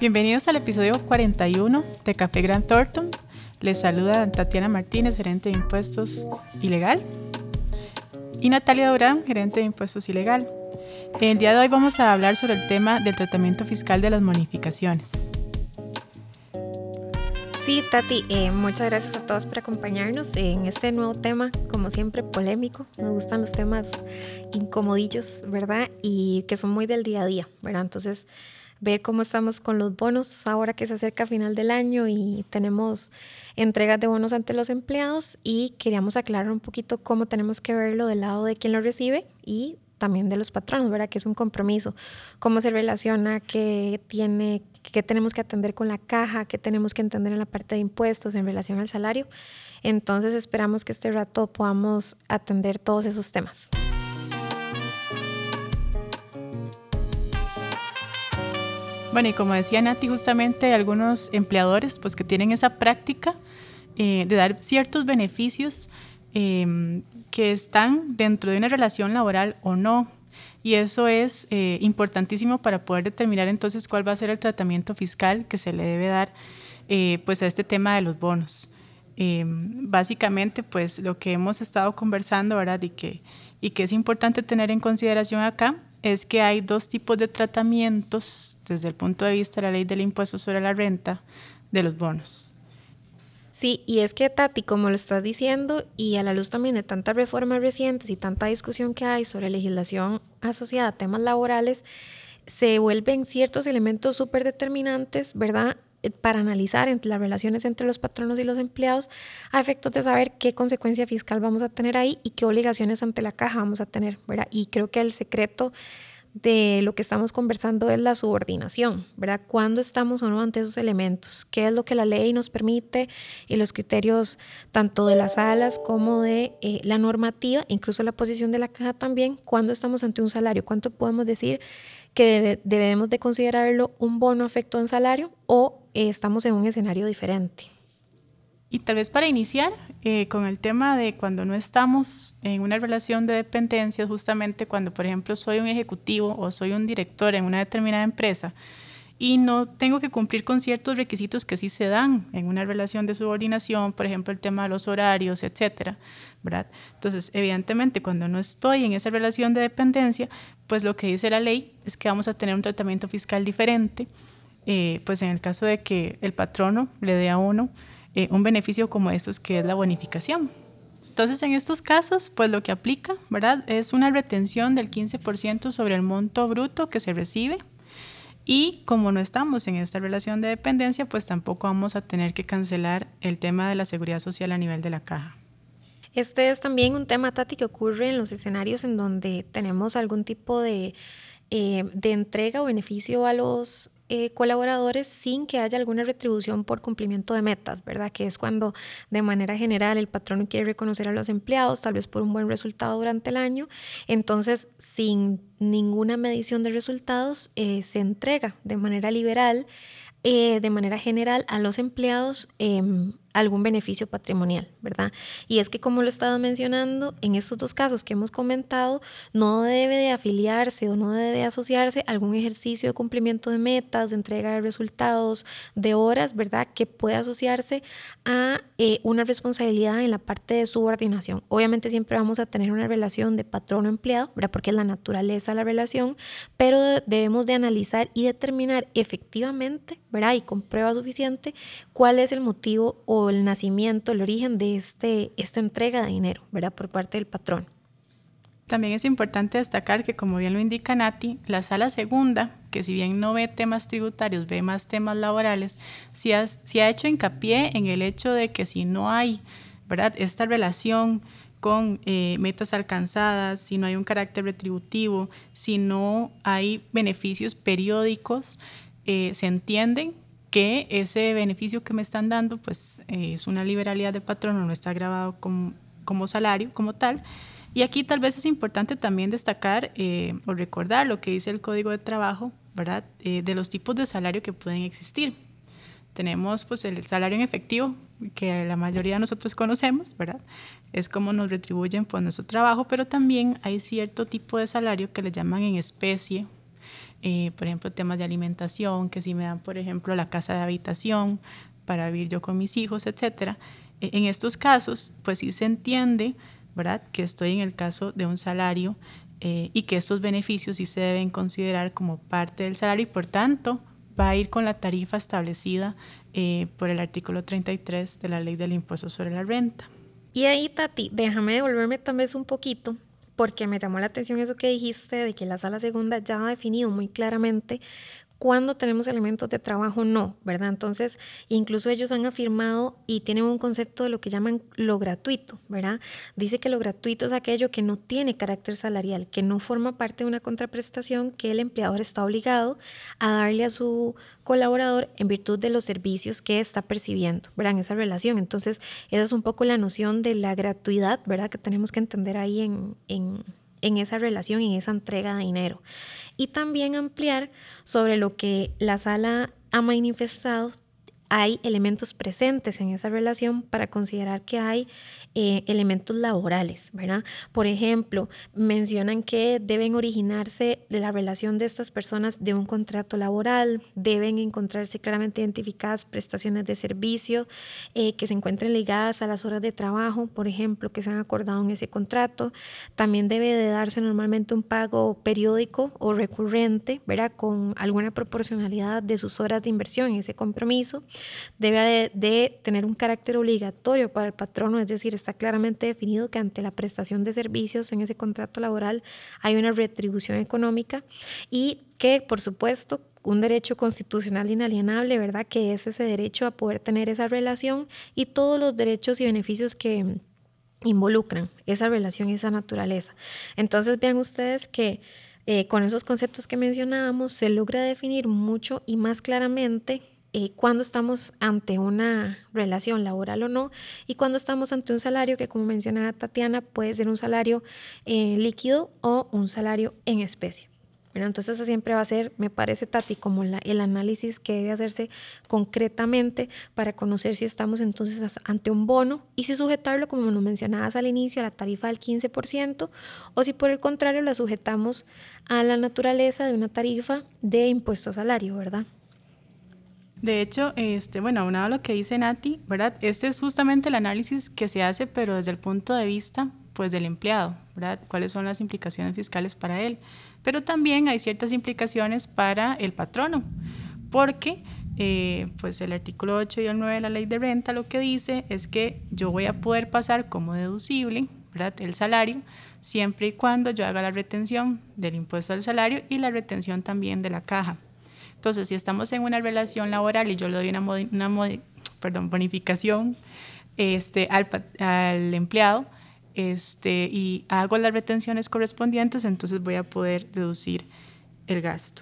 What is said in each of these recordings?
Bienvenidos al episodio 41 de Café Grand Thornton. Les saluda Tatiana Martínez, gerente de impuestos ilegal, y Natalia Durán, gerente de impuestos ilegal. El día de hoy vamos a hablar sobre el tema del tratamiento fiscal de las bonificaciones. Sí, Tati, eh, muchas gracias a todos por acompañarnos en este nuevo tema, como siempre, polémico. Me gustan los temas incomodillos, ¿verdad? Y que son muy del día a día, ¿verdad? Entonces, ver cómo estamos con los bonos ahora que se acerca final del año y tenemos entregas de bonos ante los empleados y queríamos aclarar un poquito cómo tenemos que verlo del lado de quien lo recibe y también de los patronos, ¿verdad? Que es un compromiso, cómo se relaciona, qué tiene, qué tenemos que atender con la caja, qué tenemos que entender en la parte de impuestos en relación al salario. Entonces esperamos que este rato podamos atender todos esos temas. Bueno, y como decía Nati, justamente algunos empleadores pues que tienen esa práctica eh, de dar ciertos beneficios em, que están dentro de una relación laboral o no. Y eso es eh, importantísimo para poder determinar entonces cuál va a ser el tratamiento fiscal que se le debe dar eh, pues a este tema de los bonos. Em, básicamente, pues lo que hemos estado conversando, ¿verdad? Y que, y que es importante tener en consideración acá es que hay dos tipos de tratamientos desde el punto de vista de la ley del impuesto sobre la renta de los bonos. Sí, y es que Tati, como lo estás diciendo, y a la luz también de tantas reformas recientes y tanta discusión que hay sobre legislación asociada a temas laborales, se vuelven ciertos elementos súper determinantes, ¿verdad? Eh, para analizar las relaciones entre los patronos y los empleados a efectos de saber qué consecuencia fiscal vamos a tener ahí y qué obligaciones ante la caja vamos a tener, ¿verdad? Y creo que el secreto de lo que estamos conversando es la subordinación, ¿verdad? ¿Cuándo estamos o no ante esos elementos? ¿Qué es lo que la ley nos permite y los criterios tanto de las salas como de eh, la normativa, incluso la posición de la caja también? ¿Cuándo estamos ante un salario? ¿Cuánto podemos decir que debemos de considerarlo un bono afecto en salario o eh, estamos en un escenario diferente. Y tal vez para iniciar eh, con el tema de cuando no estamos en una relación de dependencia, justamente cuando, por ejemplo, soy un ejecutivo o soy un director en una determinada empresa, y no tengo que cumplir con ciertos requisitos que sí se dan en una relación de subordinación, por ejemplo, el tema de los horarios, etcétera, ¿verdad? Entonces, evidentemente, cuando no estoy en esa relación de dependencia, pues lo que dice la ley es que vamos a tener un tratamiento fiscal diferente, eh, pues en el caso de que el patrono le dé a uno eh, un beneficio como estos, que es la bonificación. Entonces, en estos casos, pues lo que aplica, ¿verdad? Es una retención del 15% sobre el monto bruto que se recibe y como no estamos en esta relación de dependencia, pues tampoco vamos a tener que cancelar el tema de la seguridad social a nivel de la caja. Este es también un tema, Tati, que ocurre en los escenarios en donde tenemos algún tipo de, eh, de entrega o beneficio a los eh, colaboradores sin que haya alguna retribución por cumplimiento de metas, ¿verdad? Que es cuando de manera general el patrón quiere reconocer a los empleados, tal vez por un buen resultado durante el año, entonces sin ninguna medición de resultados eh, se entrega de manera liberal, eh, de manera general a los empleados em, algún beneficio patrimonial, ¿verdad? Y es que como lo estaba mencionando, en estos dos casos que hemos comentado, no debe de afiliarse o no debe de asociarse a algún ejercicio de cumplimiento de metas, de entrega de resultados, de horas, ¿verdad? Que pueda asociarse a eh, una responsabilidad en la parte de subordinación. Obviamente siempre vamos a tener una relación de patrono-empleado, ¿verdad? Porque es la naturaleza de la relación, pero debemos de analizar y determinar efectivamente, ¿verdad? Y con prueba suficiente, cuál es el motivo o el nacimiento, el origen de este, esta entrega de dinero, ¿verdad? Por parte del patrón. También es importante destacar que, como bien lo indica Nati, la sala segunda, que si bien no ve temas tributarios, ve más temas laborales, sí ha, ha hecho hincapié en el hecho de que si no hay ¿verdad? esta relación con eh, metas alcanzadas, si no hay un carácter retributivo, si no hay beneficios periódicos, eh, se entienden que ese beneficio que me están dando pues eh, es una liberalidad del patrono, no está grabado como, como, salario, como tal. Y aquí tal vez es importante también destacar eh, o recordar lo que dice el Código de Trabajo, ¿verdad? Eh, de los tipos de salario que pueden existir. Tenemos pues el salario en efectivo, que la mayoría de nosotros conocemos, ¿verdad? Es como nos retribuyen por nuestro trabajo, pero también hay cierto tipo de salario que le llaman en especie eh, por ejemplo, temas de alimentación, que si me dan, por ejemplo, la casa de habitación para vivir yo con mis hijos, etcétera. E, en estos casos, pues sí se entiende, ¿verdad?, que estoy en el caso de un salario eh, y que estos beneficios sí se deben considerar como parte del salario y por tanto va a ir con la tarifa establecida eh, por el artículo 33 de la ley del impuesto sobre la renta. Y ahí, Tati, déjame devolverme tal vez un poquito, porque me llamó la atención eso que dijiste de que la sala segunda ya ha definido muy claramente cuando tenemos elementos de trabajo no, ¿verdad? Entonces, incluso ellos han afirmado y tienen un concepto de lo que llaman lo gratuito, ¿verdad? Dice que lo gratuito es aquello que no tiene carácter salarial, que no forma parte de una contraprestación que el empleador está obligado a darle a su colaborador en virtud de los servicios que está percibiendo, ¿verdad? En esa relación. Entonces, esa es un poco la noción de la gratuidad, ¿verdad? Que tenemos que entender ahí en, en en esa relación, en esa entrega de dinero. Y también ampliar sobre lo que la sala ha manifestado hay elementos presentes en esa relación para considerar que hay eh, elementos laborales, ¿verdad? Por ejemplo, mencionan que deben originarse de la relación de estas personas de un contrato laboral, deben encontrarse claramente identificadas prestaciones de servicio eh, que se encuentren ligadas a las horas de trabajo, por ejemplo, que se han acordado en ese contrato. También debe de darse normalmente un pago periódico o recurrente, ¿verdad? Con alguna proporcionalidad de sus horas de inversión en ese compromiso. Debe de tener un carácter obligatorio para el patrono, es decir, está claramente definido que ante la prestación de servicios en ese contrato laboral hay una retribución económica y que, por supuesto, un derecho constitucional inalienable, ¿verdad? Que es ese derecho a poder tener esa relación y todos los derechos y beneficios que involucran esa relación y esa naturaleza. Entonces vean ustedes que eh, con esos conceptos que mencionábamos se logra definir mucho y más claramente eh, cuando estamos ante una relación laboral o no y cuando estamos ante un salario que como mencionaba Tatiana puede ser un salario eh, líquido o un salario en especie. Bueno, entonces eso siempre va a ser, me parece Tati, como el análisis que debe hacerse concretamente para conocer si estamos entonces ante un bono y si sujetarlo, como nos mencionabas al inicio, a la tarifa del 15% o si por el contrario la sujetamos a la naturaleza de una tarifa de impuesto a salario, ¿verdad? De hecho, este, bueno, aunado a lo que dice Nati, ¿verdad? Este es justamente el análisis que se hace, pero desde el punto de vista pues, del empleado, ¿verdad? ¿Cuáles son las implicaciones fiscales para él? Pero también hay ciertas implicaciones para el patrono, porque eh, pues el artículo 8 y el 9 de la ley de renta lo que dice es que yo voy a poder pasar como deducible, ¿verdad? El salario, siempre y cuando yo haga la retención del impuesto al salario y la retención también de la caja. Entonces, si estamos en una relación laboral y yo le doy una, una perdón, bonificación este, al, al empleado este, y hago las retenciones correspondientes, entonces voy a poder deducir el gasto.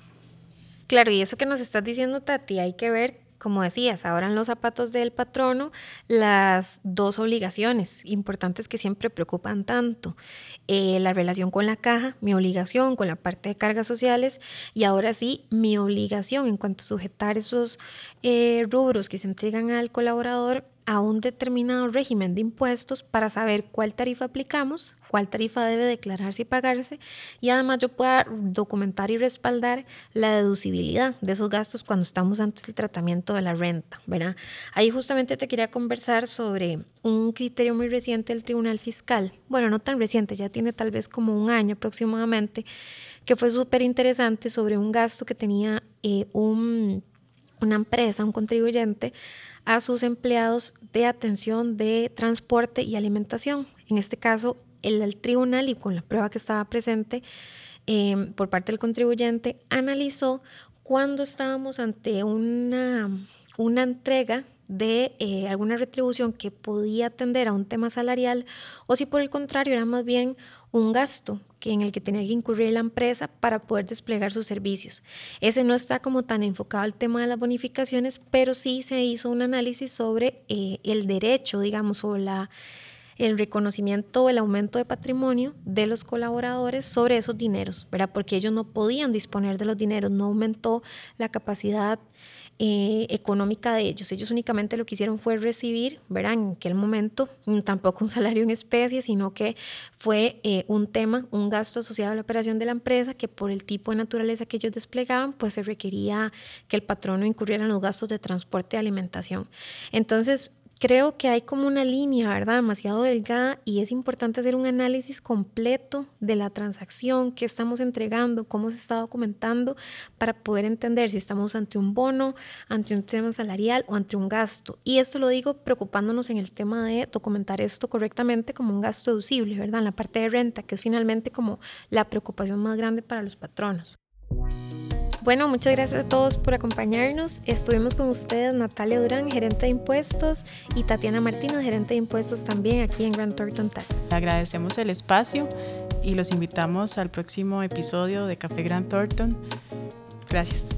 Claro, y eso que nos estás diciendo, Tati, hay que ver como decías, ahora en los zapatos del patrono, las dos obligaciones importantes que siempre preocupan tanto. Eh, la relación con la caja, mi obligación con la parte de cargas sociales y ahora sí, mi obligación en cuanto a sujetar esos eh, rubros que se entregan al colaborador a un determinado régimen de impuestos para saber cuál tarifa aplicamos, cuál tarifa debe declararse y pagarse y además yo pueda documentar y respaldar la deducibilidad de esos gastos cuando estamos ante el tratamiento de la renta, ¿verdad? Ahí justamente te quería conversar sobre un criterio muy reciente del Tribunal Fiscal, bueno, no tan reciente, ya tiene tal vez como un año aproximadamente, que fue súper interesante sobre un gasto que tenía eh, un, una empresa, un contribuyente, a sus empleados de atención de transporte y alimentación. En este caso, el, tribunal y con la prueba que estaba presente em, por parte del contribuyente analizó cuando estábamos ante una, una entrega de eh, alguna retribución que podía atender a un tema salarial o si por el contrario era más bien un gasto que en el que tenía que incurrir la empresa para poder desplegar sus servicios. Ese no está como tan enfocado al tema de las bonificaciones, pero sí se hizo un análisis sobre eh, el derecho, digamos, o la, el reconocimiento o el aumento de patrimonio de los colaboradores sobre esos dineros, ¿verdad? Porque ellos no podían disponer de los dineros, no aumentó la capacidad eh, económica de ellos. Ellos únicamente lo que hicieron fue recibir, verán, en aquel momento, mm, tampoco un salario en especie, sino que fue eh, un tema, un gasto asociado a la operación de la empresa que por el tipo de naturaleza que ellos desplegaban, pues se requería que el patrono incurriera en los gastos de transporte y alimentación. Entonces, creo que hay como una línea, ¿verdad? Demasiado delgada y es importante hacer un análisis completo de la transacción, que estamos entregando, cómo se está documentando, para poder entender si estamos ante un bono, ante un tema salarial o ante un gasto. Y esto lo digo preocupándonos en el tema de documentar esto correctamente como un gasto deducible, ¿verdad? En la parte de renta, que es finalmente como la preocupación más grande para los patronos. Bueno, muchas gracias a todos por acompañarnos. Estuvimos con ustedes Natalia Durán, gerente de impuestos, y Tatiana Martínez, gerente de impuestos también aquí en Grand Thornton Tax. Agradecemos el espacio y los invitamos al próximo episodio de Café Grand Thornton. Gracias.